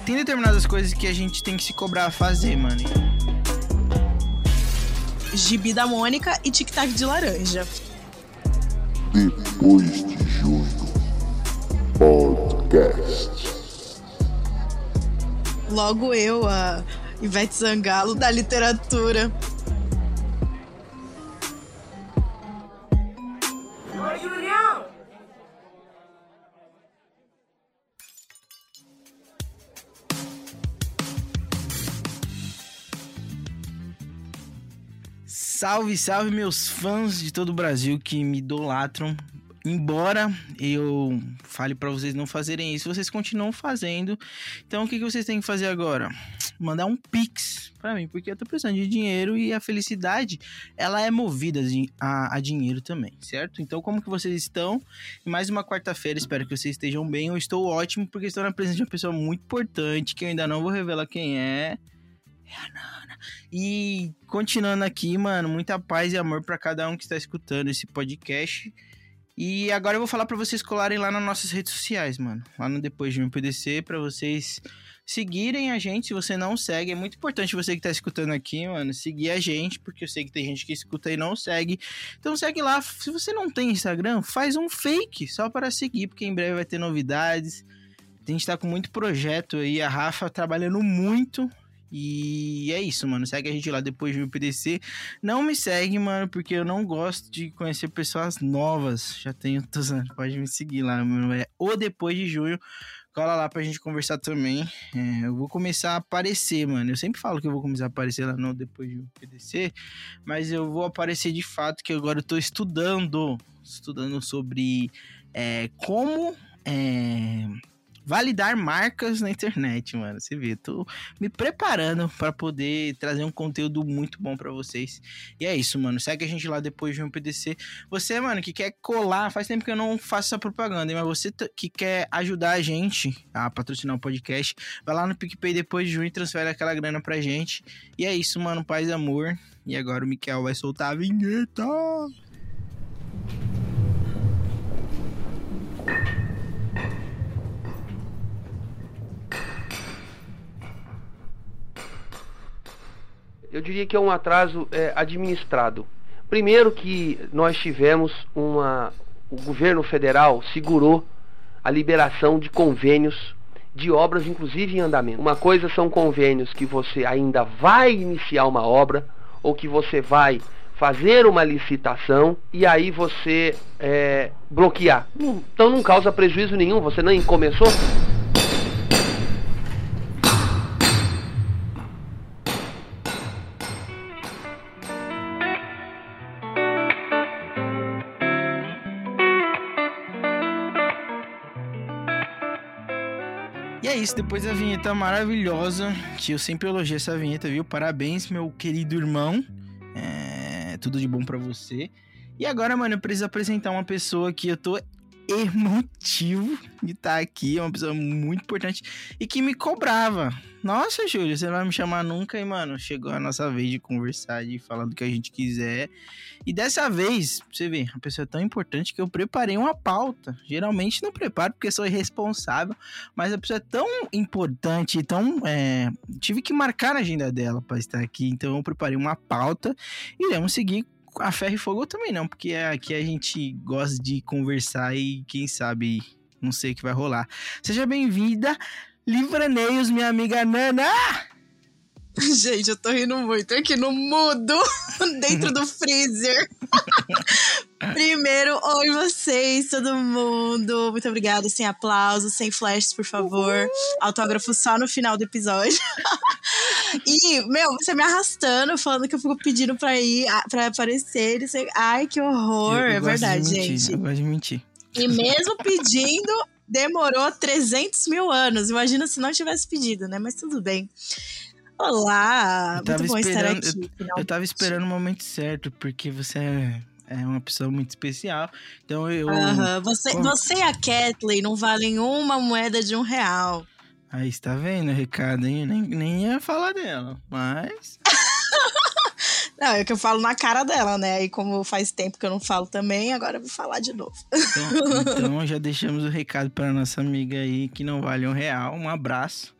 tem determinadas coisas que a gente tem que se cobrar a fazer, mano. Gibi da Mônica e Tic Tac de laranja. Depois de junho. Podcast. Logo eu, a Ivete Zangalo da literatura. Salve, salve meus fãs de todo o Brasil que me idolatram. Embora eu fale para vocês não fazerem isso, vocês continuam fazendo. Então o que, que vocês têm que fazer agora? Mandar um pix para mim, porque eu tô precisando de dinheiro e a felicidade ela é movida a, a dinheiro também, certo? Então como que vocês estão? Mais uma quarta-feira, espero que vocês estejam bem. Eu estou ótimo porque estou na presença de uma pessoa muito importante que eu ainda não vou revelar quem é. É a Nana. E continuando aqui, mano, muita paz e amor para cada um que está escutando esse podcast. E agora eu vou falar para vocês colarem lá nas nossas redes sociais, mano. Lá no Depois de um PDC, para vocês seguirem a gente. Se você não segue, é muito importante você que tá escutando aqui, mano, seguir a gente, porque eu sei que tem gente que escuta e não segue. Então segue lá. Se você não tem Instagram, faz um fake só para seguir, porque em breve vai ter novidades. A gente tá com muito projeto aí, a Rafa trabalhando muito e é isso, mano. Segue a gente lá depois do PDC. Não me segue, mano, porque eu não gosto de conhecer pessoas novas. Já tenho todos anos. Pode me seguir lá, mano. É o depois de junho. Cola lá pra gente conversar também. É, eu vou começar a aparecer, mano. Eu sempre falo que eu vou começar a aparecer lá no depois do PDC, mas eu vou aparecer de fato que agora eu tô estudando, estudando sobre é, como é, validar marcas na internet, mano. Você vê, tô me preparando para poder trazer um conteúdo muito bom para vocês. E é isso, mano. Segue a gente lá depois de um PDC. Você, mano, que quer colar, faz tempo que eu não faço essa propaganda, mas você que quer ajudar a gente a patrocinar o podcast, vai lá no PicPay depois de junho e transfere aquela grana pra gente. E é isso, mano. Paz e amor. E agora o Miquel vai soltar a vinheta. Eu diria que é um atraso é, administrado. Primeiro que nós tivemos uma. O governo federal segurou a liberação de convênios de obras, inclusive em andamento. Uma coisa são convênios que você ainda vai iniciar uma obra ou que você vai fazer uma licitação e aí você é, bloquear. Então não causa prejuízo nenhum, você nem começou. Isso, depois da vinheta maravilhosa, que eu sempre elogio essa vinheta, viu? Parabéns, meu querido irmão. É, tudo de bom para você. E agora, mano, eu preciso apresentar uma pessoa que eu tô emotivo de estar tá aqui, é uma pessoa muito importante e que me cobrava. Nossa, Júlio, você não vai me chamar nunca e, mano, chegou a nossa vez de conversar, de falar do que a gente quiser. E dessa vez, você vê, a pessoa é tão importante que eu preparei uma pauta. Geralmente não preparo porque sou irresponsável, mas a pessoa é tão importante, tão. É... tive que marcar na agenda dela para estar aqui, então eu preparei uma pauta e vamos seguir a ferro e fogo também não, porque aqui a gente gosta de conversar e quem sabe não sei o que vai rolar. Seja bem-vinda, Livraneios, minha amiga Nana! Gente, eu tô rindo muito aqui no mudo, dentro do freezer. Primeiro, oi vocês, todo mundo. Muito obrigada. Sem aplausos, sem flashes, por favor. Uhum. Autógrafo só no final do episódio. e, meu, você me arrastando, falando que eu fico pedindo pra ir, pra aparecer. Ai, que horror. Eu, eu é verdade, mentir, gente. Eu gosto de mentir. E mesmo pedindo, demorou 300 mil anos. Imagina se não tivesse pedido, né? Mas tudo bem. Olá, muito bom estar aqui. Eu, eu tava esperando o momento certo, porque você é, é uma pessoa muito especial. Então eu. Uhum. Você, como... você e a Kathleen não valem uma moeda de um real. Aí está vendo o recado, hein? Nem, nem ia falar dela, mas. Não, é que eu falo na cara dela, né? E como faz tempo que eu não falo também, agora eu vou falar de novo. Então, então já deixamos o recado para nossa amiga aí que não vale um real. Um abraço.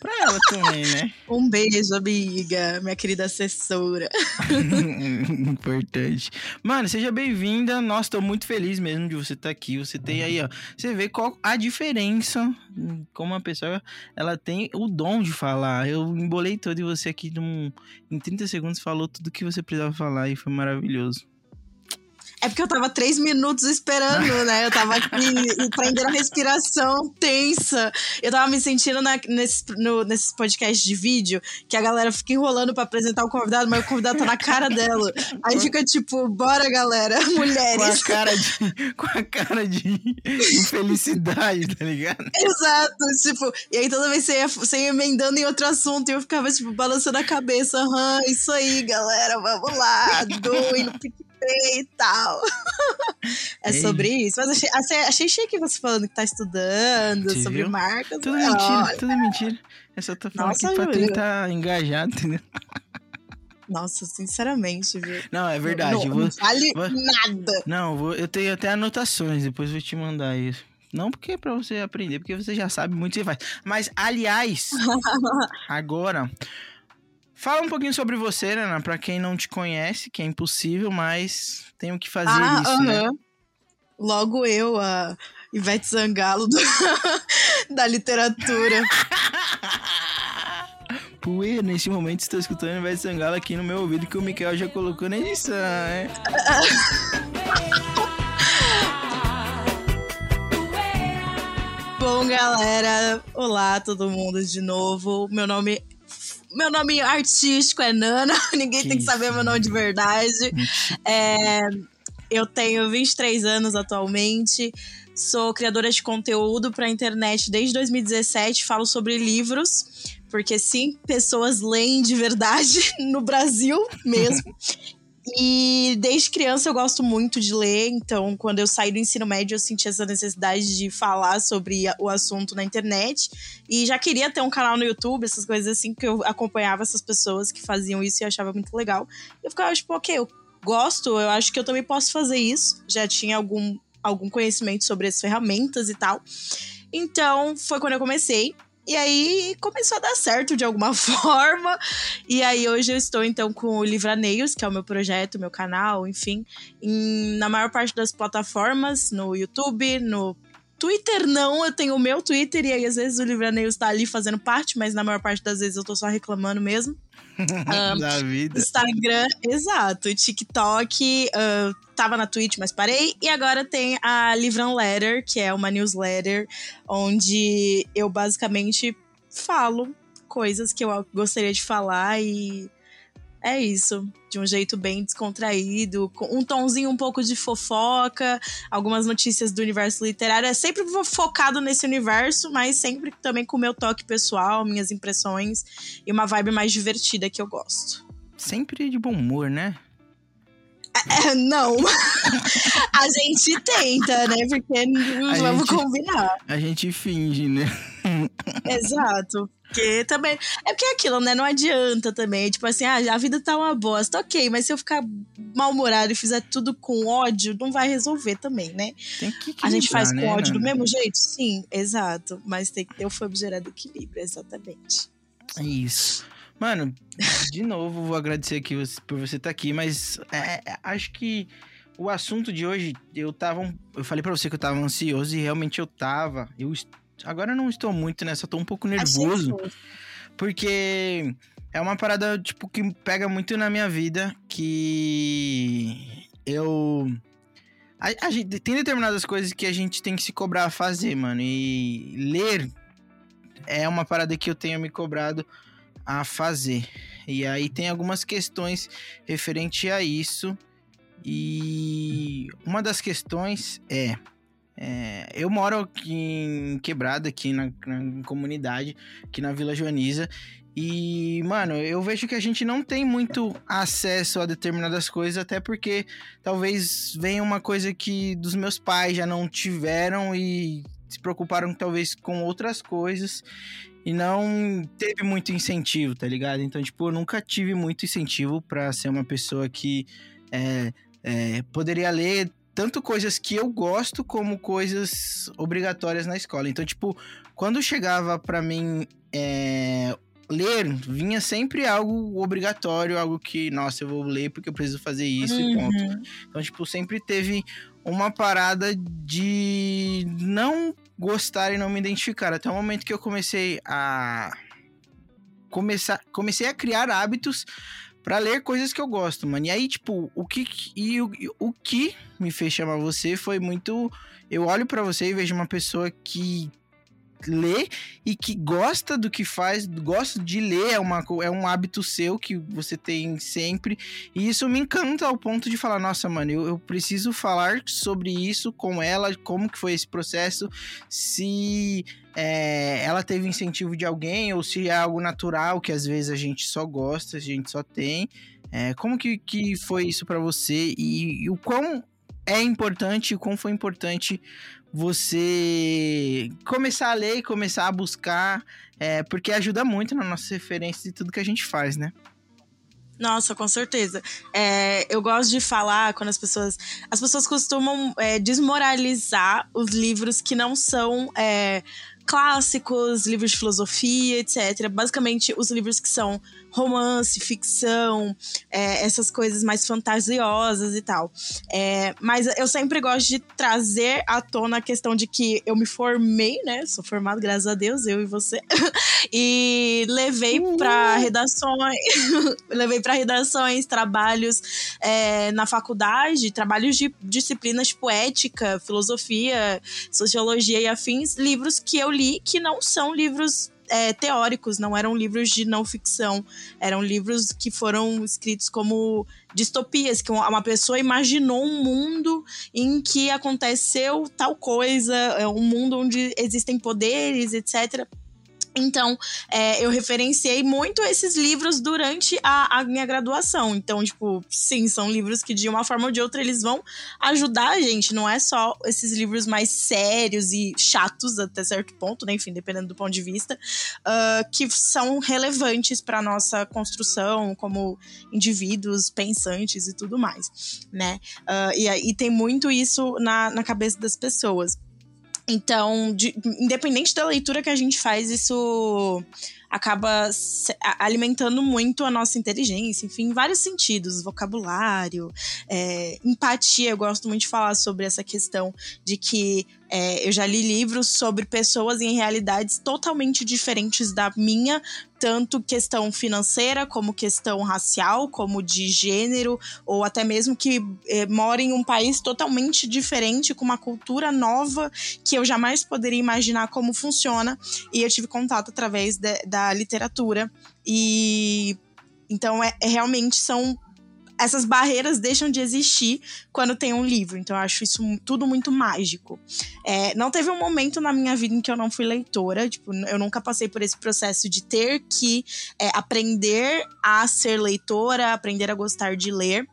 Pra ela também, né? Um beijo, amiga, minha querida assessora. Importante. Mano, seja bem-vinda. Nossa, tô muito feliz mesmo de você estar tá aqui. Você tem aí, ó. Você vê qual a diferença. Como uma pessoa, ela tem o dom de falar. Eu embolei todo e você aqui num, em 30 segundos falou tudo que você precisava falar e foi maravilhoso. É porque eu tava três minutos esperando, né? Eu tava aqui prendendo a respiração tensa. Eu tava me sentindo na, nesse, no, nesses podcasts de vídeo que a galera fica enrolando pra apresentar o convidado, mas o convidado tá na cara dela. Aí fica tipo, bora galera, mulheres. Com a cara de, com a cara de infelicidade, tá ligado? Exato, tipo, e aí toda vez você ia, você ia emendando em outro assunto e eu ficava, tipo, balançando a cabeça. Aham, isso aí, galera, vamos lá, doido, e tal. é Ei. sobre isso. Mas achei, achei, achei chique você falando que tá estudando, sobre viu? marcas. Tudo mentira, olha. tudo mentira. Eu só tô falando Nossa, aqui pra tentar engajar, entendeu? Nossa, sinceramente, viu? Não, é verdade. Não, vou, não vale vou, nada. Não, vou, eu tenho até anotações, depois vou te mandar isso. Não porque é pra você aprender, porque você já sabe muito que faz. Mas, aliás, agora, Fala um pouquinho sobre você, Ana, pra quem não te conhece, que é impossível, mas tenho que fazer ah, isso, uh -huh. né? Logo eu, a Ivete Zangalo do, da literatura. Pue, nesse momento estou escutando Ivete Zangalo aqui no meu ouvido que o Mikael já colocou na edição, né? Bom, galera, olá todo mundo de novo. Meu nome meu nome artístico é Nana, ninguém que tem que saber meu nome de verdade. É, eu tenho 23 anos atualmente, sou criadora de conteúdo para internet desde 2017, falo sobre livros, porque sim, pessoas leem de verdade no Brasil mesmo. E desde criança eu gosto muito de ler, então quando eu saí do ensino médio eu senti essa necessidade de falar sobre o assunto na internet. E já queria ter um canal no YouTube, essas coisas assim, porque eu acompanhava essas pessoas que faziam isso e achava muito legal. Eu ficava tipo, ok, eu gosto, eu acho que eu também posso fazer isso. Já tinha algum, algum conhecimento sobre as ferramentas e tal. Então foi quando eu comecei. E aí começou a dar certo de alguma forma. E aí hoje eu estou então com o Livraneios, que é o meu projeto, meu canal, enfim, em, na maior parte das plataformas, no YouTube, no Twitter não, eu tenho o meu Twitter e aí às vezes o Livraneios está ali fazendo parte, mas na maior parte das vezes eu tô só reclamando mesmo. um, da vida. Instagram, exato. TikTok, uh, tava na Twitch, mas parei. E agora tem a Livran Letter, que é uma newsletter onde eu basicamente falo coisas que eu gostaria de falar e é isso. De um jeito bem descontraído, com um tonzinho um pouco de fofoca, algumas notícias do universo literário. É sempre focado nesse universo, mas sempre também com o meu toque pessoal, minhas impressões e uma vibe mais divertida que eu gosto. Sempre de bom humor, né? É, não. a gente tenta, né? Porque não vamos gente, combinar. A gente finge, né? Exato. Porque também. É porque é aquilo, né? Não adianta também. Tipo assim, ah, a vida tá uma bosta. Ok, mas se eu ficar mal-humorado e fizer tudo com ódio, não vai resolver também, né? Tem que A gente faz né, com ódio do mesmo jeito? Sim, exato. Mas tem que ter o famigerado equilíbrio, exatamente. É isso. Mano, de novo, vou agradecer aqui por você estar tá aqui, mas é, é, acho que o assunto de hoje, eu tava. Eu falei para você que eu tava ansioso e realmente eu tava. Eu agora eu não estou muito, né? Só tô um pouco nervoso. Porque é uma parada, tipo, que pega muito na minha vida. Que eu. A, a gente, tem determinadas coisas que a gente tem que se cobrar a fazer, mano. E ler é uma parada que eu tenho me cobrado a fazer. E aí tem algumas questões referente a isso. E uma das questões é, é eu moro aqui em Quebrada, aqui na, na comunidade, aqui na Vila Joaniza. E, mano, eu vejo que a gente não tem muito acesso a determinadas coisas, até porque talvez venha uma coisa que dos meus pais já não tiveram e se preocuparam talvez com outras coisas e não teve muito incentivo, tá ligado? Então, tipo, eu nunca tive muito incentivo para ser uma pessoa que é, é, poderia ler tanto coisas que eu gosto como coisas obrigatórias na escola. Então, tipo, quando chegava para mim é, ler vinha sempre algo obrigatório, algo que, nossa, eu vou ler porque eu preciso fazer isso uhum. e ponto. Então, tipo, sempre teve uma parada de não gostar e não me identificar. Até o momento que eu comecei a. Começar, comecei a criar hábitos para ler coisas que eu gosto, mano. E aí, tipo, o que e o, o que me fez chamar você foi muito eu olho para você e vejo uma pessoa que lê e que gosta do que faz, gosta de ler, é, uma, é um hábito seu que você tem sempre. E isso me encanta ao ponto de falar, nossa, mano, eu, eu preciso falar sobre isso com ela, como que foi esse processo, se é, ela teve incentivo de alguém ou se é algo natural que às vezes a gente só gosta, a gente só tem. É, como que, que foi isso para você e, e o quão é importante, o quão foi importante você começar a ler e começar a buscar, é, porque ajuda muito na nossa referência de tudo que a gente faz, né? Nossa, com certeza. É, eu gosto de falar quando as pessoas. As pessoas costumam é, desmoralizar os livros que não são é, clássicos, livros de filosofia, etc. Basicamente, os livros que são romance, ficção, é, essas coisas mais fantasiosas e tal. É, mas eu sempre gosto de trazer à tona a questão de que eu me formei, né? Sou formado, graças a Deus, eu e você. e levei uhum. para redações, levei para redações, trabalhos é, na faculdade, trabalhos de disciplinas tipo ética, filosofia, sociologia e afins, livros que eu li que não são livros é, teóricos, não eram livros de não ficção, eram livros que foram escritos como distopias, que uma pessoa imaginou um mundo em que aconteceu tal coisa, é, um mundo onde existem poderes, etc. Então, é, eu referenciei muito esses livros durante a, a, minha graduação. Então, tipo, sim, são livros que de uma forma ou de outra eles vão ajudar a gente. Não é só esses livros mais sérios e chatos até certo ponto, né? Enfim, dependendo do ponto de vista, uh, que são relevantes para nossa construção como indivíduos pensantes e tudo mais, né? Uh, e, e tem muito isso na, na cabeça das pessoas. Então, de, independente da leitura que a gente faz, isso acaba alimentando muito a nossa inteligência, enfim, em vários sentidos, vocabulário, é, empatia. Eu gosto muito de falar sobre essa questão de que é, eu já li livros sobre pessoas em realidades totalmente diferentes da minha, tanto questão financeira, como questão racial, como de gênero, ou até mesmo que é, mora em um país totalmente diferente, com uma cultura nova que eu jamais poderia imaginar como funciona. E eu tive contato através de, da literatura. E então é, é realmente são essas barreiras deixam de existir quando tem um livro. Então eu acho isso tudo muito mágico. É, não teve um momento na minha vida em que eu não fui leitora. Tipo, eu nunca passei por esse processo de ter que é, aprender a ser leitora, aprender a gostar de ler.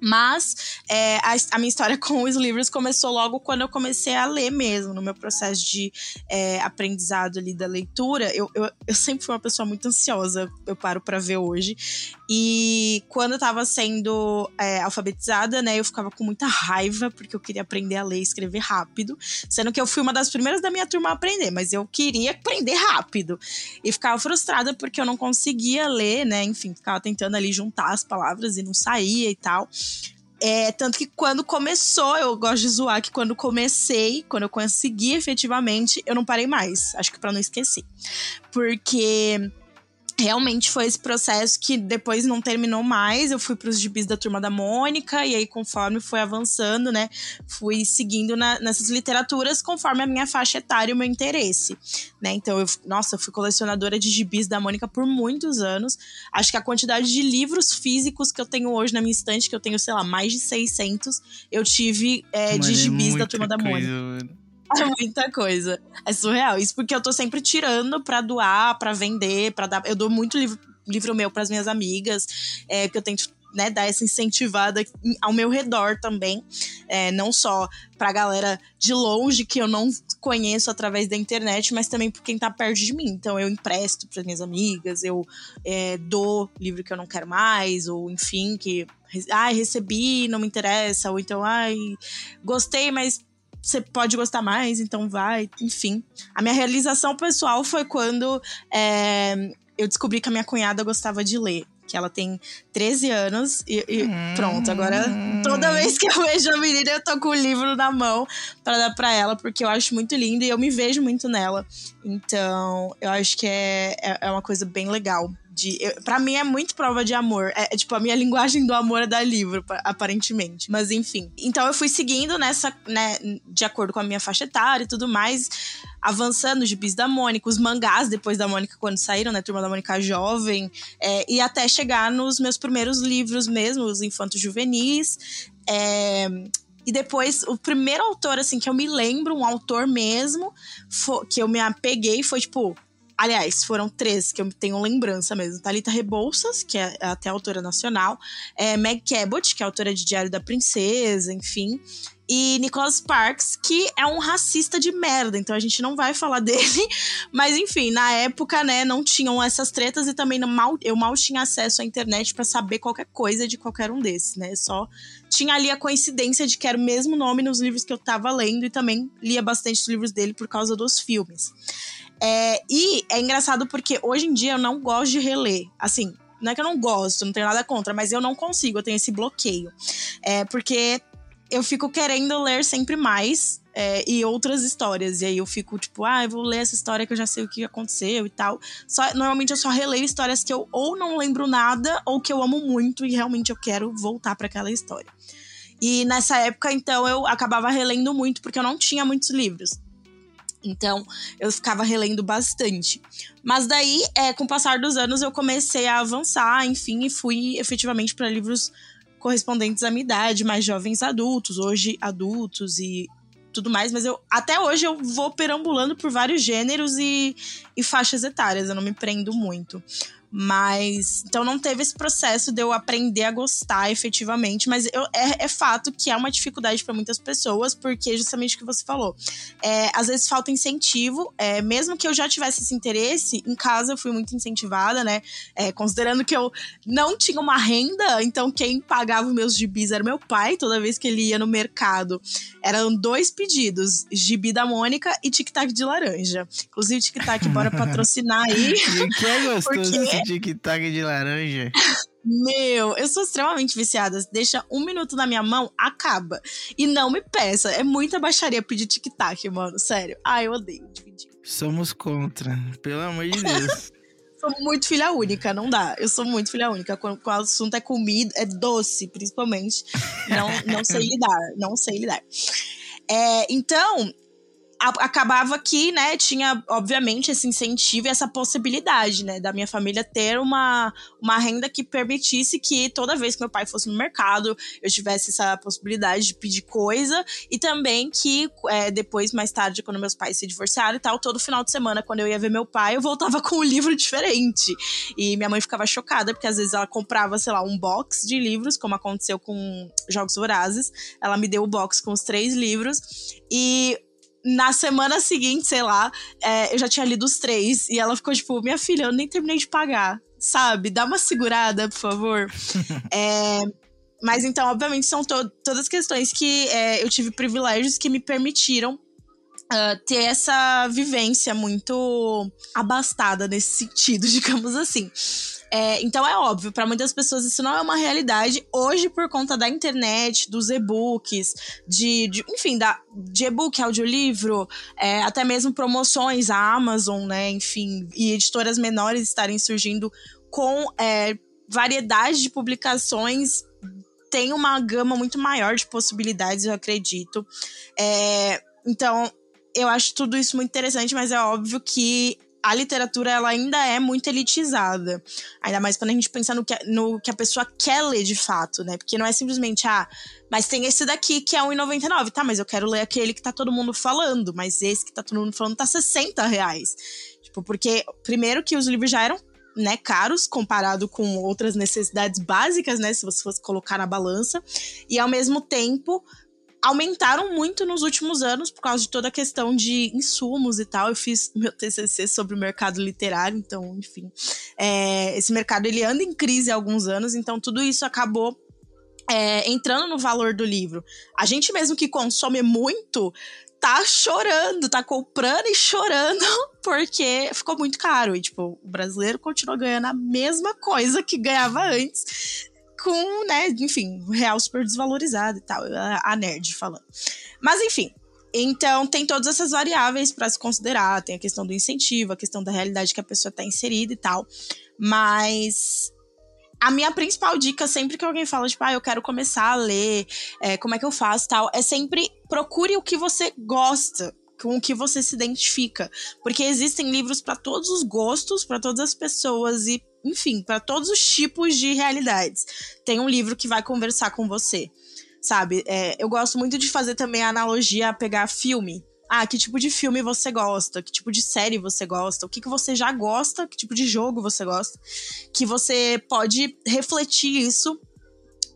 Mas é, a, a, minha história com os livros começou logo quando eu comecei a ler mesmo, no meu processo de é, aprendizado ali da leitura. Eu, eu, eu, sempre fui uma pessoa muito ansiosa, eu paro para ver hoje. E quando eu tava sendo é, alfabetizada, né, eu ficava com muita raiva, porque eu queria aprender a ler e escrever rápido. Sendo que eu fui uma das primeiras da minha turma a aprender, mas eu queria aprender rápido. E ficava frustrada porque eu não conseguia ler, né, enfim, ficava tentando ali juntar as palavras e não saía e tal. É, tanto que quando começou, eu gosto de zoar que quando comecei, quando eu consegui efetivamente, eu não parei mais. Acho que para não esquecer. Porque realmente foi esse processo que depois não terminou mais. Eu fui para os gibis da turma da Mônica, e aí, conforme foi avançando, né, fui seguindo na, nessas literaturas conforme a minha faixa etária e o meu interesse, né? Então, eu, nossa, eu fui colecionadora de gibis da Mônica por muitos anos. Acho que a quantidade de livros físicos que eu tenho hoje na minha estante, que eu tenho, sei lá, mais de 600, eu tive é, de gibis é da turma da Mônica. Mano. É muita coisa. É surreal. Isso porque eu tô sempre tirando pra doar, pra vender, pra dar. Eu dou muito livro, livro meu pras minhas amigas, é, porque eu tento né, dar essa incentivada ao meu redor também. É, não só pra galera de longe que eu não conheço através da internet, mas também por quem tá perto de mim. Então eu empresto para minhas amigas, eu é, dou livro que eu não quero mais, ou enfim, que. Ai, recebi, não me interessa, ou então, ai, gostei, mas você pode gostar mais, então vai, enfim. A minha realização pessoal foi quando é, eu descobri que a minha cunhada gostava de ler que ela tem 13 anos e, e hum. pronto. Agora, toda vez que eu vejo a menina, eu tô com o livro na mão para dar para ela, porque eu acho muito lindo e eu me vejo muito nela. Então, eu acho que é, é, é uma coisa bem legal de. para mim é muito prova de amor. É, é, tipo, a minha linguagem do amor é da livro, aparentemente. Mas enfim. Então eu fui seguindo nessa, né, de acordo com a minha faixa etária e tudo mais. Avançando os gibis da Mônica, os mangás depois da Mônica, quando saíram, né? Turma da Mônica Jovem. É, e até chegar nos meus primeiros livros mesmo, os infantos juvenis. É, e depois, o primeiro autor, assim, que eu me lembro, um autor mesmo, que eu me apeguei, foi tipo Aliás, foram três que eu tenho lembrança mesmo. Talita Rebouças, que é até autora nacional, é Meg Cabot, que é autora de Diário da Princesa, enfim, e Nicholas Sparks, que é um racista de merda, então a gente não vai falar dele, mas enfim, na época, né, não tinham essas tretas e também mal, eu mal tinha acesso à internet para saber qualquer coisa de qualquer um desses, né? Só tinha ali a coincidência de que era o mesmo nome nos livros que eu tava lendo e também lia bastante os livros dele por causa dos filmes. É, e é engraçado porque hoje em dia eu não gosto de reler. Assim, não é que eu não gosto, não tenho nada contra, mas eu não consigo, eu tenho esse bloqueio. É porque eu fico querendo ler sempre mais é, e outras histórias. E aí eu fico tipo, ah, eu vou ler essa história que eu já sei o que aconteceu e tal. Só, normalmente eu só releio histórias que eu ou não lembro nada ou que eu amo muito e realmente eu quero voltar para aquela história. E nessa época, então, eu acabava relendo muito porque eu não tinha muitos livros. Então, eu ficava relendo bastante. Mas daí, é, com o passar dos anos, eu comecei a avançar, enfim, e fui efetivamente para livros correspondentes à minha idade, mais jovens adultos, hoje adultos e tudo mais, mas eu até hoje eu vou perambulando por vários gêneros e, e faixas etárias, eu não me prendo muito. Mas então não teve esse processo de eu aprender a gostar efetivamente, mas eu, é, é fato que é uma dificuldade para muitas pessoas, porque justamente o que você falou. É, às vezes falta incentivo, é, mesmo que eu já tivesse esse interesse, em casa eu fui muito incentivada, né? É, considerando que eu não tinha uma renda, então quem pagava meus gibis era meu pai, toda vez que ele ia no mercado. Eram dois pedidos: gibi da Mônica e tic-tac de laranja. Inclusive, tic-tac, bora patrocinar aí. que é gostoso porque tic-tac de laranja. Meu, eu sou extremamente viciada. Deixa um minuto na minha mão, acaba. E não me peça. É muita baixaria pedir tic-tac, mano. Sério. Ai, eu odeio dividir. Somos contra. Pelo amor de Deus. sou muito filha única, não dá. Eu sou muito filha única. Quando, quando o assunto é comida, é doce, principalmente. Não, não sei lidar. Não sei lidar. É, então, acabava que, né, tinha, obviamente, esse incentivo e essa possibilidade, né, da minha família ter uma, uma renda que permitisse que toda vez que meu pai fosse no mercado, eu tivesse essa possibilidade de pedir coisa e também que é, depois, mais tarde, quando meus pais se divorciaram e tal, todo final de semana, quando eu ia ver meu pai, eu voltava com um livro diferente. E minha mãe ficava chocada, porque às vezes ela comprava, sei lá, um box de livros, como aconteceu com Jogos Vorazes. Ela me deu o box com os três livros. E na semana seguinte, sei lá, é, eu já tinha lido os três. E ela ficou tipo, minha filha, eu nem terminei de pagar, sabe? Dá uma segurada, por favor. é, mas então, obviamente, são to todas questões que é, eu tive privilégios que me permitiram uh, ter essa vivência muito abastada nesse sentido, digamos assim. É, então é óbvio, para muitas pessoas isso não é uma realidade. Hoje, por conta da internet, dos e-books, de, de, enfim, da, de e-book, audiolivro, é, até mesmo promoções, a Amazon, né? Enfim, e editoras menores estarem surgindo com é, variedade de publicações tem uma gama muito maior de possibilidades, eu acredito. É, então, eu acho tudo isso muito interessante, mas é óbvio que a literatura ela ainda é muito elitizada. Ainda mais quando a gente pensa no que, no que a pessoa quer ler de fato, né? Porque não é simplesmente, ah, mas tem esse daqui que é R$1,99. Tá, mas eu quero ler aquele que tá todo mundo falando. Mas esse que tá todo mundo falando tá 60 reais. Tipo, porque, primeiro que os livros já eram né, caros comparado com outras necessidades básicas, né, se você fosse colocar na balança, e ao mesmo tempo aumentaram muito nos últimos anos por causa de toda a questão de insumos e tal. Eu fiz meu TCC sobre o mercado literário, então, enfim, é, esse mercado ele anda em crise há alguns anos, então tudo isso acabou é, entrando no valor do livro. A gente mesmo que consome muito tá chorando, tá comprando e chorando porque ficou muito caro. E, tipo, o brasileiro continua ganhando a mesma coisa que ganhava antes, com, né, enfim, real super desvalorizado e tal. A, nerd falando. Mas, enfim. Então, tem todas essas variáveis para se considerar. Tem a questão do incentivo, a questão da realidade que a pessoa tá inserida e tal. Mas a minha principal dica, sempre que alguém fala, tipo, ah, eu quero começar a ler, é, como é que eu faço tal, é sempre procure o que você gosta com o que você se identifica, porque existem livros para todos os gostos, para todas as pessoas e, enfim, para todos os tipos de realidades. Tem um livro que vai conversar com você, sabe? É, eu gosto muito de fazer também a analogia a pegar filme. Ah, que tipo de filme você gosta? Que tipo de série você gosta? O que, que você já gosta? Que tipo de jogo você gosta? Que você pode refletir isso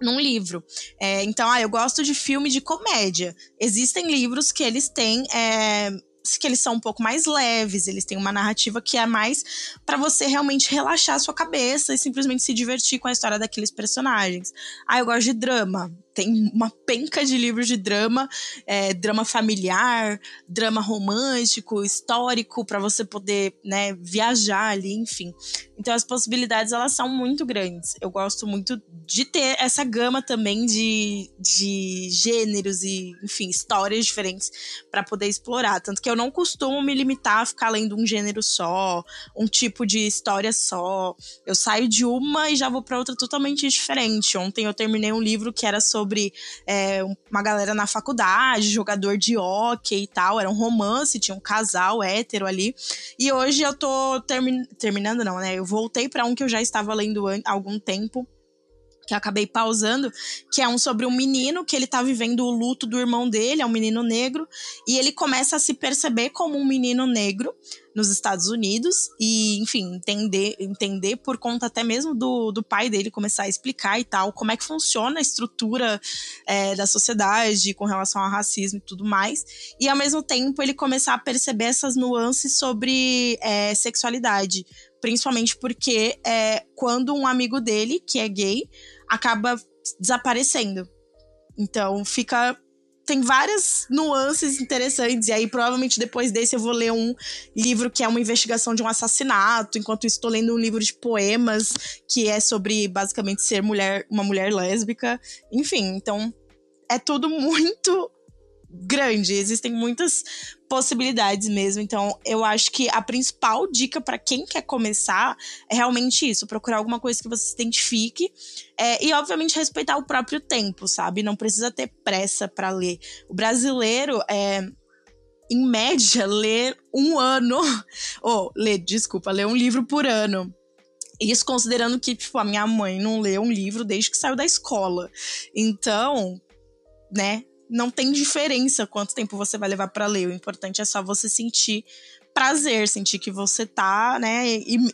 num livro. É, então, ah, eu gosto de filme de comédia. Existem livros que eles têm. É, que eles são um pouco mais leves, eles têm uma narrativa que é mais para você realmente relaxar a sua cabeça e simplesmente se divertir com a história daqueles personagens. Ah, eu gosto de drama tem uma penca de livros de drama, é, drama familiar, drama romântico, histórico, para você poder né, viajar ali, enfim. Então as possibilidades elas são muito grandes. Eu gosto muito de ter essa gama também de, de gêneros e, enfim, histórias diferentes para poder explorar. Tanto que eu não costumo me limitar a ficar lendo um gênero só, um tipo de história só. Eu saio de uma e já vou para outra totalmente diferente. Ontem eu terminei um livro que era sobre sobre é, uma galera na faculdade, jogador de hockey e tal. Era um romance, tinha um casal hétero ali. E hoje eu tô termi terminando, não, né? Eu voltei para um que eu já estava lendo há algum tempo que eu acabei pausando, que é um sobre um menino que ele tá vivendo o luto do irmão dele, é um menino negro, e ele começa a se perceber como um menino negro nos Estados Unidos e, enfim, entender, entender por conta até mesmo do, do pai dele começar a explicar e tal, como é que funciona a estrutura é, da sociedade com relação ao racismo e tudo mais, e ao mesmo tempo ele começar a perceber essas nuances sobre é, sexualidade, principalmente porque é, quando um amigo dele, que é gay, acaba desaparecendo. Então fica. Tem várias nuances interessantes. E aí, provavelmente, depois desse, eu vou ler um livro que é uma investigação de um assassinato. Enquanto estou lendo um livro de poemas que é sobre basicamente ser mulher, uma mulher lésbica. Enfim, então é tudo muito grande. Existem muitas possibilidades mesmo. Então, eu acho que a principal dica para quem quer começar é realmente isso: procurar alguma coisa que você se identifique é, e, obviamente, respeitar o próprio tempo, sabe? Não precisa ter pressa para ler. O brasileiro é em média, lê um ano. Ou, oh, lê, desculpa, lê um livro por ano. Isso considerando que, tipo, a minha mãe não lê um livro desde que saiu da escola. Então, né, não tem diferença quanto tempo você vai levar para ler. O importante é só você sentir prazer, sentir que você tá, né,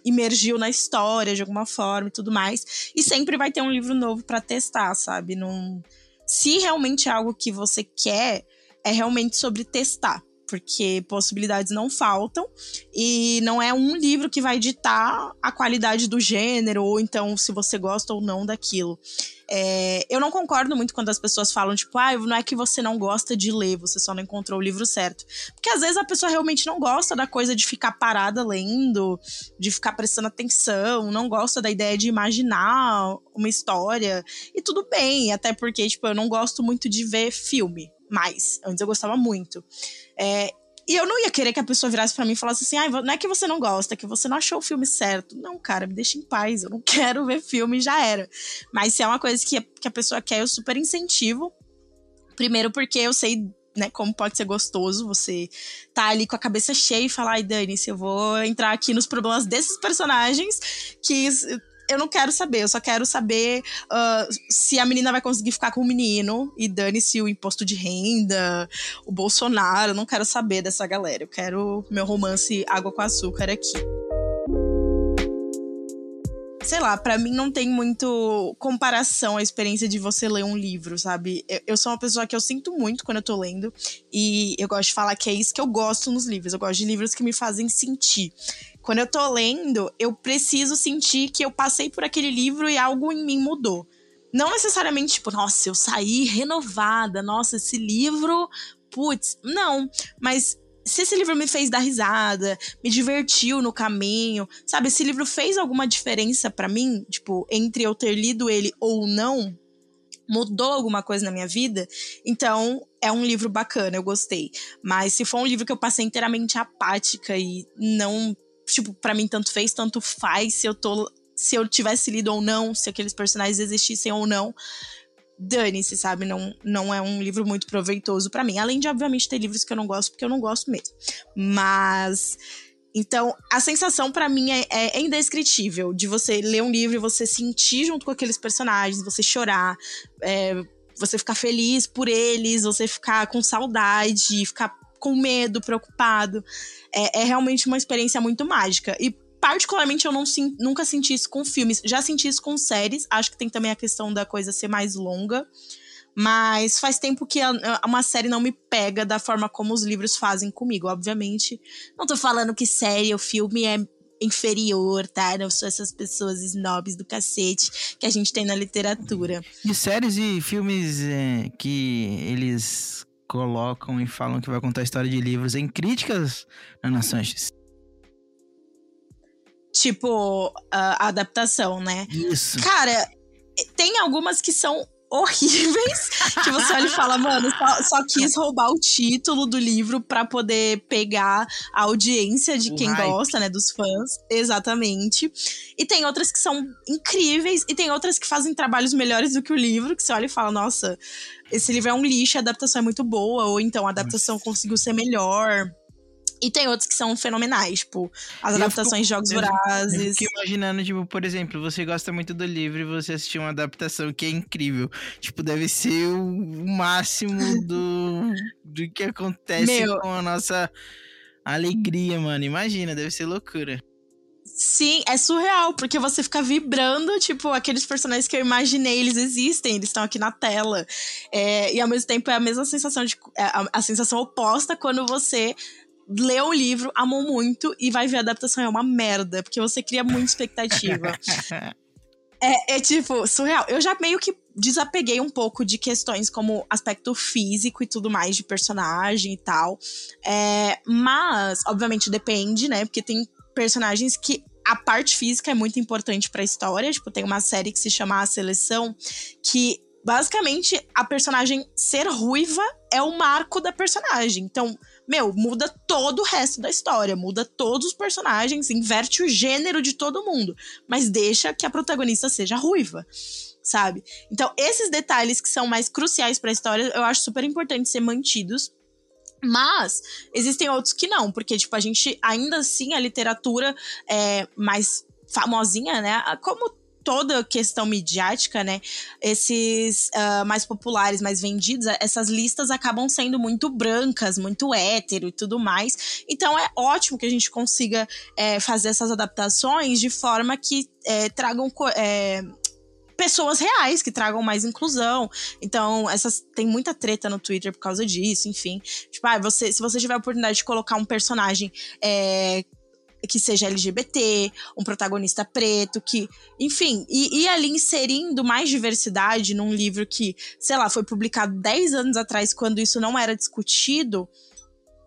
imergiu na história de alguma forma e tudo mais. E sempre vai ter um livro novo para testar, sabe? Não se realmente é algo que você quer, é realmente sobre testar porque possibilidades não faltam e não é um livro que vai ditar a qualidade do gênero ou então se você gosta ou não daquilo. É, eu não concordo muito quando as pessoas falam, tipo, ah, não é que você não gosta de ler, você só não encontrou o livro certo. Porque às vezes a pessoa realmente não gosta da coisa de ficar parada lendo, de ficar prestando atenção, não gosta da ideia de imaginar uma história. E tudo bem, até porque, tipo, eu não gosto muito de ver filme mais. Antes eu gostava muito. É, e eu não ia querer que a pessoa virasse para mim e falasse assim: ah, não é que você não gosta, é que você não achou o filme certo. Não, cara, me deixa em paz, eu não quero ver filme, já era. Mas se é uma coisa que, que a pessoa quer, eu super incentivo. Primeiro, porque eu sei né, como pode ser gostoso você tá ali com a cabeça cheia e falar, ai, Dani, se eu vou entrar aqui nos problemas desses personagens que eu não quero saber, eu só quero saber uh, se a menina vai conseguir ficar com o menino e dane-se o imposto de renda, o Bolsonaro, eu não quero saber dessa galera. Eu quero meu romance água com açúcar aqui sei lá, para mim não tem muito comparação a experiência de você ler um livro, sabe? Eu, eu, sou uma pessoa que eu sinto muito quando eu tô lendo e eu gosto de falar que é isso que eu gosto nos livros. Eu gosto de livros que me fazem sentir. Quando eu tô lendo, eu preciso sentir que eu passei por aquele livro e algo em mim mudou. Não necessariamente, tipo, nossa, eu saí renovada, nossa, esse livro, putz, não, mas se esse livro me fez dar risada, me divertiu no caminho, sabe? Esse livro fez alguma diferença para mim, tipo, entre eu ter lido ele ou não, mudou alguma coisa na minha vida, então é um livro bacana, eu gostei. Mas se for um livro que eu passei inteiramente apática e não, tipo, para mim tanto fez, tanto faz se eu tô se eu tivesse lido ou não, se aqueles personagens existissem ou não, dane-se, sabe? Não, não é um livro muito proveitoso para mim. Além de, obviamente, ter livros que eu não gosto, porque eu não gosto mesmo. Mas. Então, a sensação para mim é, é, indescritível de você ler um livro e você sentir junto com aqueles personagens, você chorar, é, você ficar feliz por eles, você ficar com saudade, ficar com medo, preocupado. É, é realmente uma experiência muito mágica. E particularmente, eu não nunca senti isso com filmes. Já senti isso com séries. Acho que tem também a questão da coisa ser mais longa. Mas faz tempo que uma série não me pega da forma como os livros fazem comigo. Obviamente, não tô falando que série ou filme é inferior, tá? Não sou essas pessoas snobs do cacete que a gente tem na literatura. E séries e filmes é, que eles colocam e falam que vai contar a história de livros em críticas, Ana Sanches? Tipo, a adaptação, né? Isso. Cara, tem algumas que são horríveis que você olha e fala, mano, só, só, quis roubar o título do livro para poder pegar a audiência de quem gosta, né, dos fãs. Exatamente. E tem outras que são incríveis e tem outras que fazem trabalhos melhores do que o livro, que você olha e fala, nossa, esse livro é um lixo, a adaptação é muito boa, ou então a adaptação conseguiu ser melhor. E tem outros que são fenomenais, tipo, as eu adaptações fico, de Jogos Vorazes. Eu fico imaginando, tipo, por exemplo, você gosta muito do livro e você assistiu uma adaptação que é incrível. Tipo, deve ser o máximo do, do que acontece Meu, com a nossa alegria, mano. Imagina, deve ser loucura. Sim, é surreal, porque você fica vibrando, tipo, aqueles personagens que eu imaginei, eles existem, eles estão aqui na tela. É, e ao mesmo tempo é a mesma sensação de. É a, a sensação oposta quando você leu o livro, amou muito e vai ver a adaptação é uma merda, porque você cria muita expectativa. é, é tipo, surreal. Eu já meio que desapeguei um pouco de questões como aspecto físico e tudo mais de personagem e tal. É, mas, obviamente, depende, né? Porque tem personagens que a parte física é muito importante para a história. Tipo, tem uma série que se chama A Seleção, que basicamente a personagem ser ruiva é o marco da personagem. Então, meu, muda todo o resto da história, muda todos os personagens, inverte o gênero de todo mundo, mas deixa que a protagonista seja ruiva, sabe? Então, esses detalhes que são mais cruciais para a história, eu acho super importante ser mantidos. Mas existem outros que não, porque, tipo, a gente ainda assim, a literatura é mais famosinha, né? Como toda questão midiática, né? Esses uh, mais populares, mais vendidos, essas listas acabam sendo muito brancas, muito hétero e tudo mais. Então é ótimo que a gente consiga é, fazer essas adaptações de forma que é, tragam. É, pessoas reais que tragam mais inclusão. Então, essas tem muita treta no Twitter por causa disso, enfim. Tipo, ah, você, se você tiver a oportunidade de colocar um personagem é, que seja LGBT, um protagonista preto, que, enfim, e, e ali inserindo mais diversidade num livro que, sei lá, foi publicado 10 anos atrás, quando isso não era discutido,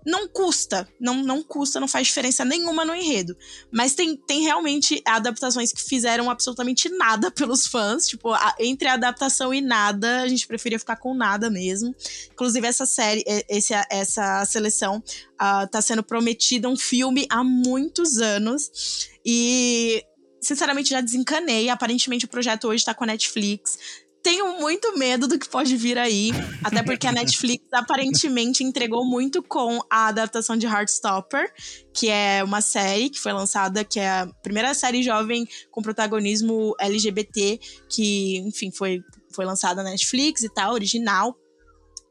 não custa, não, não custa, não faz diferença nenhuma no enredo. Mas tem, tem realmente adaptações que fizeram absolutamente nada pelos fãs. Tipo, a, entre a adaptação e nada, a gente preferia ficar com nada mesmo. Inclusive, essa série, esse, essa seleção uh, tá sendo prometida um filme há muitos anos. E sinceramente já desencanei. Aparentemente o projeto hoje tá com a Netflix tenho muito medo do que pode vir aí. Até porque a Netflix aparentemente entregou muito com a adaptação de Heartstopper, que é uma série que foi lançada, que é a primeira série jovem com protagonismo LGBT, que, enfim, foi, foi lançada na Netflix e tal, original.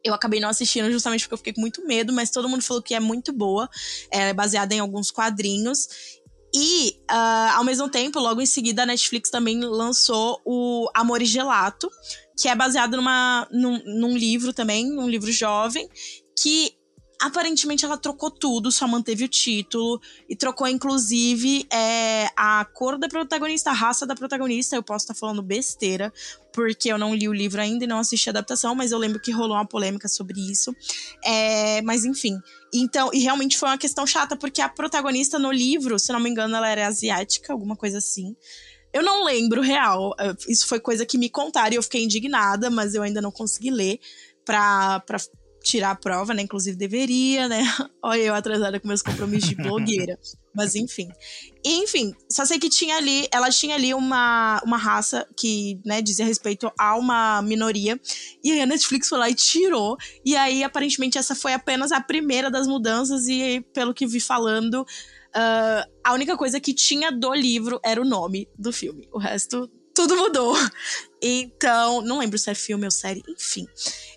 Eu acabei não assistindo justamente porque eu fiquei com muito medo, mas todo mundo falou que é muito boa. É baseada em alguns quadrinhos. E, uh, ao mesmo tempo, logo em seguida, a Netflix também lançou o Amor e Gelato, que é baseado numa, num, num livro também, um livro jovem, que aparentemente ela trocou tudo, só manteve o título e trocou inclusive é, a cor da protagonista, a raça da protagonista. Eu posso estar tá falando besteira, porque eu não li o livro ainda e não assisti a adaptação, mas eu lembro que rolou uma polêmica sobre isso. É, mas enfim. Então, e realmente foi uma questão chata, porque a protagonista no livro, se não me engano, ela era asiática, alguma coisa assim. Eu não lembro real. Isso foi coisa que me contaram e eu fiquei indignada, mas eu ainda não consegui ler pra tirar a prova, né? Inclusive deveria, né? Olha eu atrasada com meus compromissos de blogueira. Mas enfim. enfim, só sei que tinha ali, ela tinha ali uma, uma raça que, né, dizia respeito a uma minoria. E aí a Netflix foi lá e tirou. E aí, aparentemente, essa foi apenas a primeira das mudanças. E pelo que vi falando, uh, a única coisa que tinha do livro era o nome do filme. O resto, tudo mudou. Então, não lembro se é filme ou série, enfim.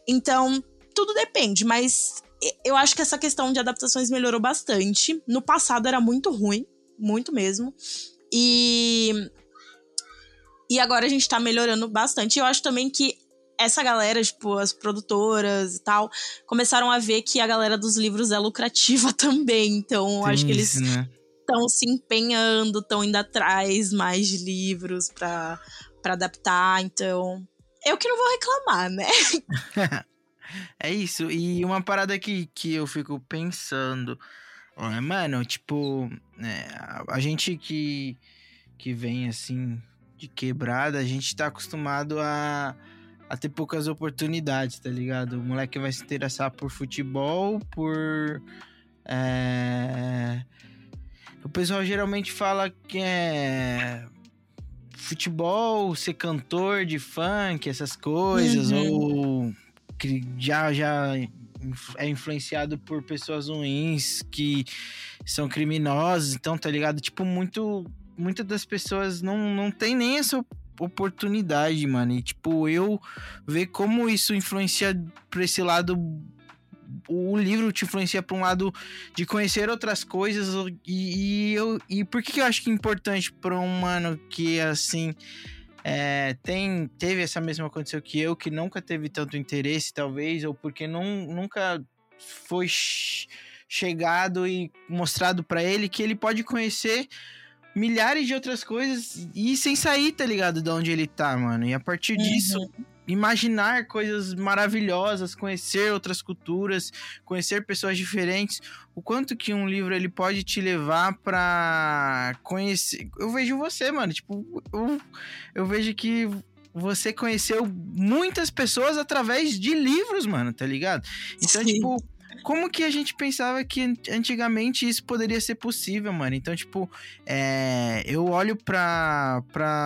Então, tudo depende, mas eu acho que essa questão de adaptações melhorou bastante. No passado era muito ruim, muito mesmo. E e agora a gente tá melhorando bastante. Eu acho também que essa galera, tipo, as produtoras e tal, começaram a ver que a galera dos livros é lucrativa também. Então, acho que eles estão né? se empenhando, estão indo atrás mais de livros para adaptar. Então, eu que não vou reclamar, né? É isso. E uma parada que, que eu fico pensando. Mano, tipo, é, a gente que, que vem assim de quebrada, a gente tá acostumado a, a ter poucas oportunidades, tá ligado? O moleque vai se interessar por futebol, por. É... O pessoal geralmente fala que é futebol, ser cantor de funk, essas coisas, uhum. ou que já, já é influenciado por pessoas ruins que são criminosos, então tá ligado? Tipo, muito muitas das pessoas não, não tem nem essa oportunidade, mano. E tipo, eu ver como isso influencia pra esse lado o livro te influencia para um lado de conhecer outras coisas e, e eu e por que eu acho que é importante para um mano que assim é, tem, teve essa mesma condição que eu, que nunca teve tanto interesse, talvez, ou porque não, nunca foi chegado e mostrado para ele que ele pode conhecer milhares de outras coisas e sem sair, tá ligado? De onde ele tá, mano. E a partir uhum. Imaginar coisas maravilhosas, conhecer outras culturas, conhecer pessoas diferentes, o quanto que um livro ele pode te levar para conhecer. Eu vejo você, mano, tipo, eu, eu vejo que você conheceu muitas pessoas através de livros, mano, tá ligado? Então, Sim. tipo, como que a gente pensava que antigamente isso poderia ser possível, mano? Então, tipo, é, eu olho para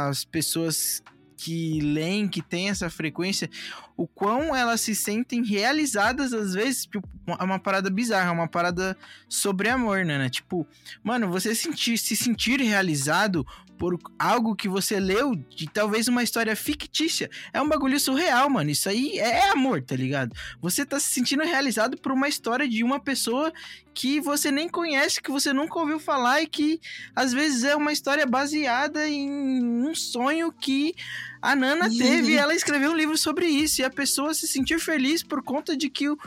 as pessoas que leem, que tem essa frequência, o quão elas se sentem realizadas, às vezes, é uma parada bizarra, uma parada sobre amor, né? né? Tipo, mano, você sentir, se sentir realizado por algo que você leu de talvez uma história fictícia. É um bagulho surreal, mano. Isso aí é, é amor, tá ligado? Você tá se sentindo realizado por uma história de uma pessoa que você nem conhece, que você nunca ouviu falar e que às vezes é uma história baseada em um sonho que a Nana teve e ela escreveu um livro sobre isso. E a pessoa se sentir feliz por conta de que o,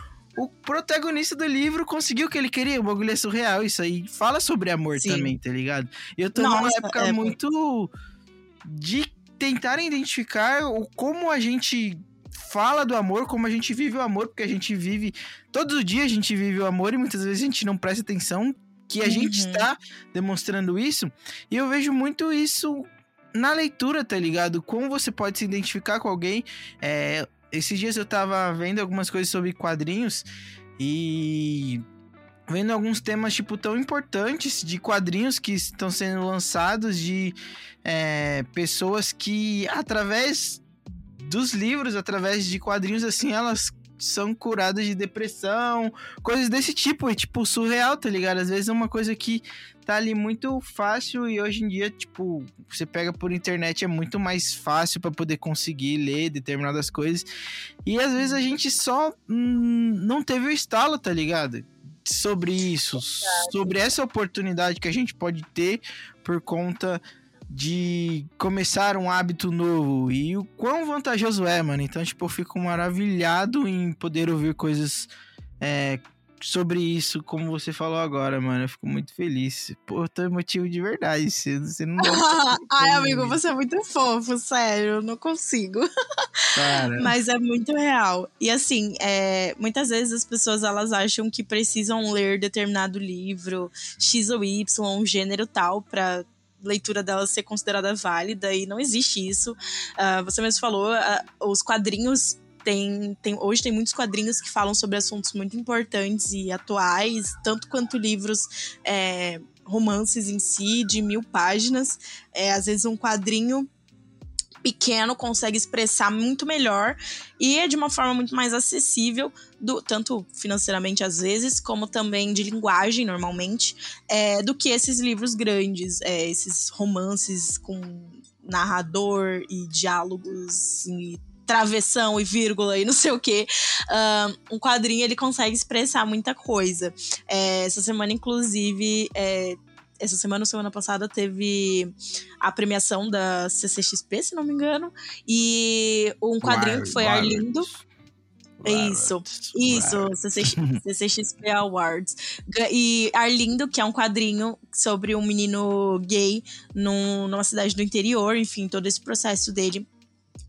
o protagonista do livro conseguiu o que ele queria. O bagulho é surreal, isso aí. Fala sobre amor Sim. também, tá ligado? E eu tô Nossa, numa época é... muito de tentar identificar o, como a gente fala do amor, como a gente vive o amor, porque a gente vive. Todos os dias a gente vive o amor e muitas vezes a gente não presta atenção que a uhum. gente está demonstrando isso. E eu vejo muito isso na leitura, tá ligado? Como você pode se identificar com alguém. É, esses dias eu tava vendo algumas coisas sobre quadrinhos e vendo alguns temas tipo tão importantes de quadrinhos que estão sendo lançados de é, pessoas que através dos livros, através de quadrinhos assim, elas são curadas de depressão, coisas desse tipo, é tipo surreal, tá ligado? Às vezes é uma coisa que tá ali muito fácil e hoje em dia, tipo, você pega por internet é muito mais fácil para poder conseguir ler determinadas coisas. E às vezes a gente só hum, não teve o estalo, tá ligado? Sobre isso, sobre essa oportunidade que a gente pode ter por conta de começar um hábito novo e o quão vantajoso é, mano. Então, tipo, eu fico maravilhado em poder ouvir coisas é, sobre isso, como você falou agora, mano. Eu fico muito feliz. Pô, eu tô emotivo de verdade. Você, você não Ai, amigo, você é muito fofo, sério. Eu não consigo. Cara. Mas é muito real. E assim, é, muitas vezes as pessoas elas acham que precisam ler determinado livro, X ou Y, gênero tal, pra leitura dela ser considerada válida e não existe isso. Uh, você mesmo falou, uh, os quadrinhos tem, tem, hoje tem muitos quadrinhos que falam sobre assuntos muito importantes e atuais, tanto quanto livros, é, romances em si, de mil páginas. É, às vezes um quadrinho pequeno consegue expressar muito melhor e é de uma forma muito mais acessível, do, tanto financeiramente às vezes, como também de linguagem normalmente, é, do que esses livros grandes, é, esses romances com narrador e diálogos e travessão e vírgula e não sei o que. Um, quadrinho ele consegue expressar muita coisa. É, essa semana, inclusive, é, essa semana ou semana passada teve a premiação da CCXP, se não me engano, e um quadrinho que foi Arlindo. Isso, isso, CCXP Awards. E Arlindo, que é um quadrinho sobre um menino gay num, numa cidade do interior, enfim, todo esse processo dele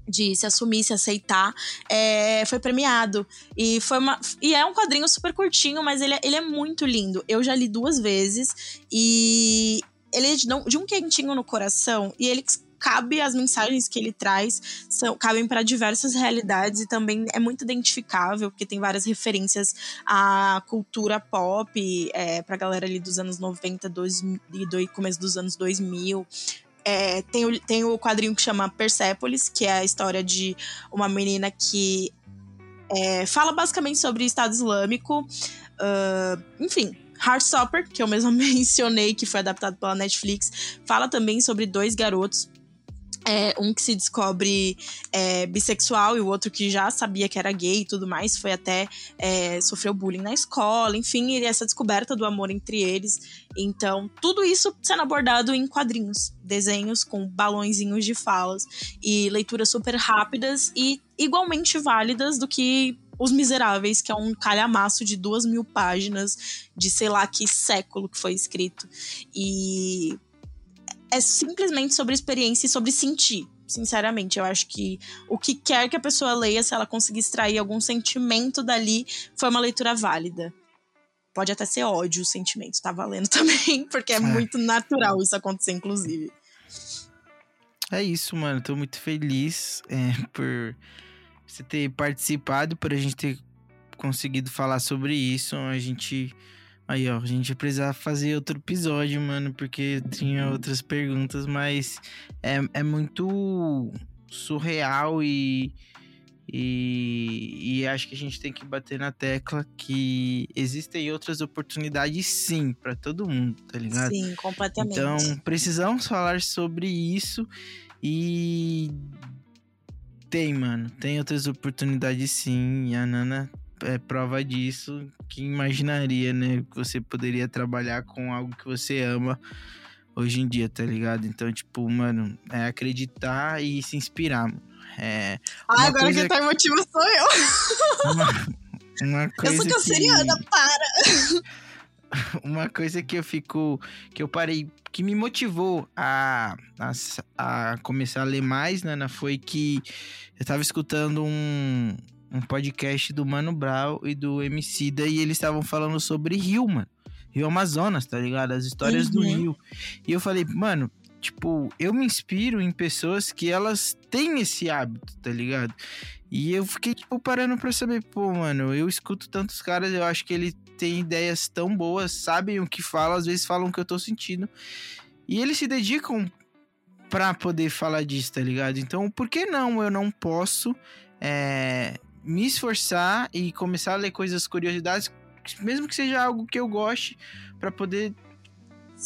de se assumir, se aceitar, é, foi premiado. E foi uma. E é um quadrinho super curtinho, mas ele é, ele é muito lindo. Eu já li duas vezes e ele é de, de um quentinho no coração e ele cabe as mensagens que ele traz são cabem para diversas realidades e também é muito identificável porque tem várias referências à cultura pop é, para galera ali dos anos 90 dois, e do começo dos anos 2000 é, tem, o, tem o quadrinho que chama Persepolis, que é a história de uma menina que é, fala basicamente sobre Estado Islâmico. Uh, enfim, Heartstopper, que eu mesma mencionei, que foi adaptado pela Netflix, fala também sobre dois garotos é, um que se descobre é, bissexual e o outro que já sabia que era gay e tudo mais, foi até é, sofreu bullying na escola, enfim, e essa descoberta do amor entre eles. Então, tudo isso sendo abordado em quadrinhos, desenhos com balõezinhos de falas e leituras super rápidas e igualmente válidas do que Os Miseráveis, que é um calhamaço de duas mil páginas de sei lá que século que foi escrito. E é simplesmente sobre experiência e sobre sentir. Sinceramente, eu acho que o que quer que a pessoa leia, se ela conseguir extrair algum sentimento dali, foi uma leitura válida. Pode até ser ódio o sentimento, tá valendo também, porque é, é. muito natural isso acontecer, inclusive. É isso, mano. Tô muito feliz é, por você ter participado, por a gente ter conseguido falar sobre isso. A gente Aí, ó, a gente precisa fazer outro episódio, mano, porque tinha outras perguntas, mas é, é muito surreal e, e, e acho que a gente tem que bater na tecla que existem outras oportunidades sim para todo mundo, tá ligado? Sim, completamente. Então, precisamos falar sobre isso e tem, mano, tem outras oportunidades sim, e a Nana é prova disso. Que imaginaria, né? Que você poderia trabalhar com algo que você ama hoje em dia, tá ligado? Então, tipo, mano, é acreditar e se inspirar, mano. É, ah, agora coisa... quem tá emotivo sou eu. Uma, uma coisa eu sou canceriana, que... para! uma coisa que eu fico. que eu parei. que me motivou a, a, a começar a ler mais, Nana, foi que eu tava escutando um, um podcast do Mano Brown e do MC da e eles estavam falando sobre Rio, mano. Rio Amazonas, tá ligado? As histórias uhum. do Rio. E eu falei, mano, tipo, eu me inspiro em pessoas que elas têm esse hábito, tá ligado? E eu fiquei, tipo, parando pra saber, pô, mano, eu escuto tantos caras, eu acho que ele tem ideias tão boas, sabem o que falam, às vezes falam o que eu tô sentindo. E eles se dedicam pra poder falar disso, tá ligado? Então, por que não eu não posso é, me esforçar e começar a ler coisas, curiosidades, mesmo que seja algo que eu goste, para poder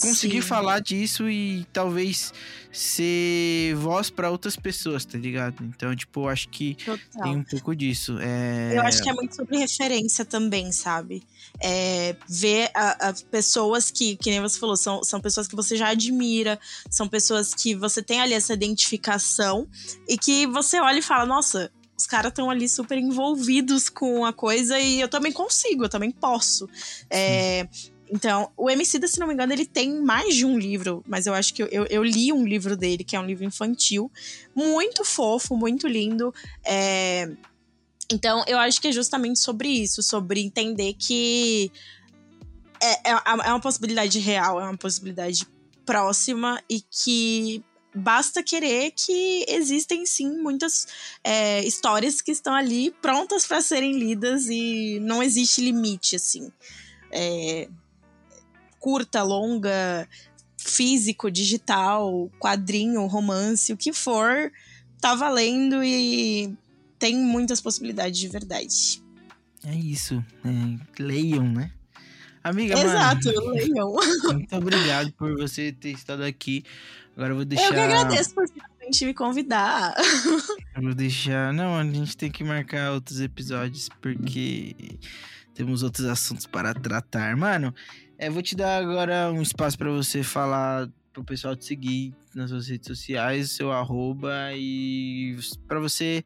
conseguir Sim. falar disso e talvez ser voz para outras pessoas, tá ligado? Então, tipo, acho que Total. tem um pouco disso. É... Eu acho que é muito sobre referência também, sabe? É, ver as pessoas que, que nem você falou, são, são pessoas que você já admira, são pessoas que você tem ali essa identificação e que você olha e fala, nossa, os caras estão ali super envolvidos com a coisa e eu também consigo, eu também posso. É, então, o Emicida, se não me engano, ele tem mais de um livro, mas eu acho que eu, eu, eu, li um livro dele, que é um livro infantil, muito fofo, muito lindo. É... Então, eu acho que é justamente sobre isso, sobre entender que é, é, é uma possibilidade real, é uma possibilidade próxima e que basta querer que existem sim muitas é, histórias que estão ali prontas para serem lidas e não existe limite assim. É, curta, longa, físico, digital, quadrinho, romance, o que for, tá valendo e tem muitas possibilidades de verdade. É isso. É, leiam, né? Amiga, Exato, mano, leiam. Muito obrigado por você ter estado aqui. Agora eu vou deixar. Eu que agradeço por finalmente me convidar. Eu vou deixar. Não, a gente tem que marcar outros episódios porque temos outros assuntos para tratar. Mano, é, vou te dar agora um espaço para você falar pro pessoal te seguir nas suas redes sociais, seu arroba e para você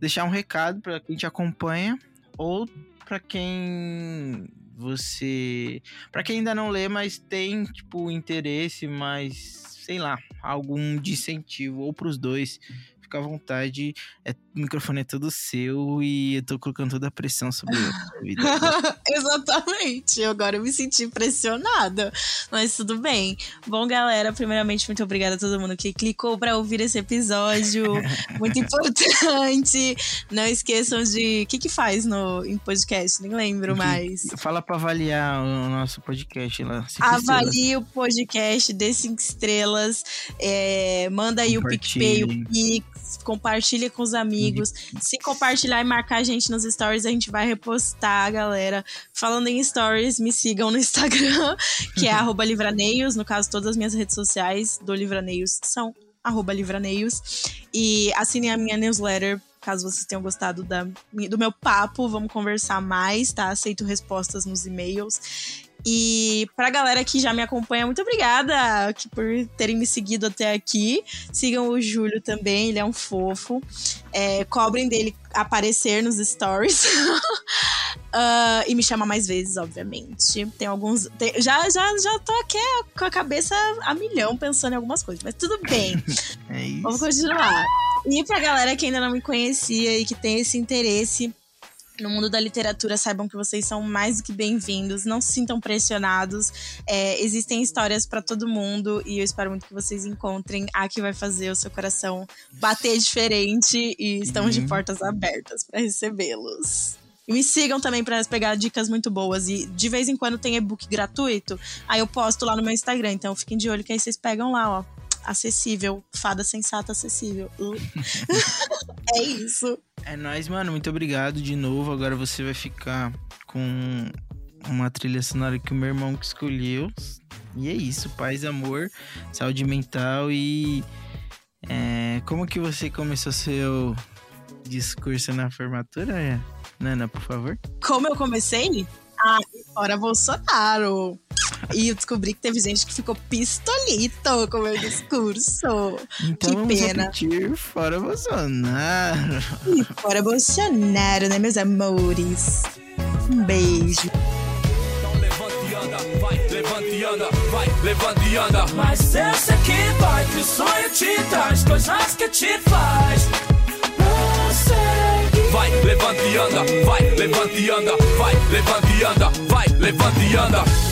deixar um recado para quem te acompanha ou para quem você, para quem ainda não lê, mas tem tipo interesse, mas sei lá, algum incentivo ou para os dois fica à vontade. É, microfone é todo seu e eu tô colocando toda a pressão sobre vida. Exatamente. Agora eu me senti pressionada. Mas tudo bem. Bom, galera, primeiramente, muito obrigada a todo mundo que clicou para ouvir esse episódio. muito importante. Não esqueçam de. O que, que faz no em podcast? Nem lembro mais. Fala para avaliar o nosso podcast lá. Avalie o podcast, dê cinco estrelas. É, manda aí o PicPay, o Pix compartilha com os amigos. Se compartilhar e marcar a gente nos stories, a gente vai repostar, galera. Falando em stories, me sigam no Instagram, que é livraneios. No caso, todas as minhas redes sociais do Livraneios são livraneios. E assinem a minha newsletter caso vocês tenham gostado da, do meu papo, vamos conversar mais, tá? Aceito respostas nos e-mails. E pra galera que já me acompanha, muito obrigada por terem me seguido até aqui. Sigam o Júlio também, ele é um fofo. É, cobrem dele aparecer nos stories. uh, e me chamar mais vezes, obviamente. Tem alguns. Tem, já, já, já tô aqui com a cabeça a milhão pensando em algumas coisas, mas tudo bem. é isso. Vamos continuar. E pra galera que ainda não me conhecia e que tem esse interesse no mundo da literatura, saibam que vocês são mais do que bem-vindos, não se sintam pressionados. É, existem histórias para todo mundo e eu espero muito que vocês encontrem a que vai fazer o seu coração bater diferente e estamos uhum. de portas abertas para recebê-los. E me sigam também para pegar dicas muito boas. E de vez em quando tem e-book gratuito. Aí eu posto lá no meu Instagram. Então fiquem de olho que aí vocês pegam lá, ó acessível. Fada sensata acessível. Uh. é isso. É nóis, mano. Muito obrigado de novo. Agora você vai ficar com uma trilha sonora que o meu irmão que escolheu. E é isso, paz, amor, saúde mental e é, como que você começou seu discurso na formatura, Nana, por favor? Como eu comecei? Ah, fora Bolsonaro. E eu descobri que teve gente que ficou pistolito com o meu discurso. Então que pena. repetir fora Bolsonaro. E fora Bolsonaro, né, meus amores? Um beijo. Então levanta e anda, vai, levanta e anda, vai, levanta e anda. Mas eu sei que vai, que o sonho te traz coisas que te faz. Vai, levanta e anda, vai, levanta e anda, vai, levanta e anda, vai, levanta e anda.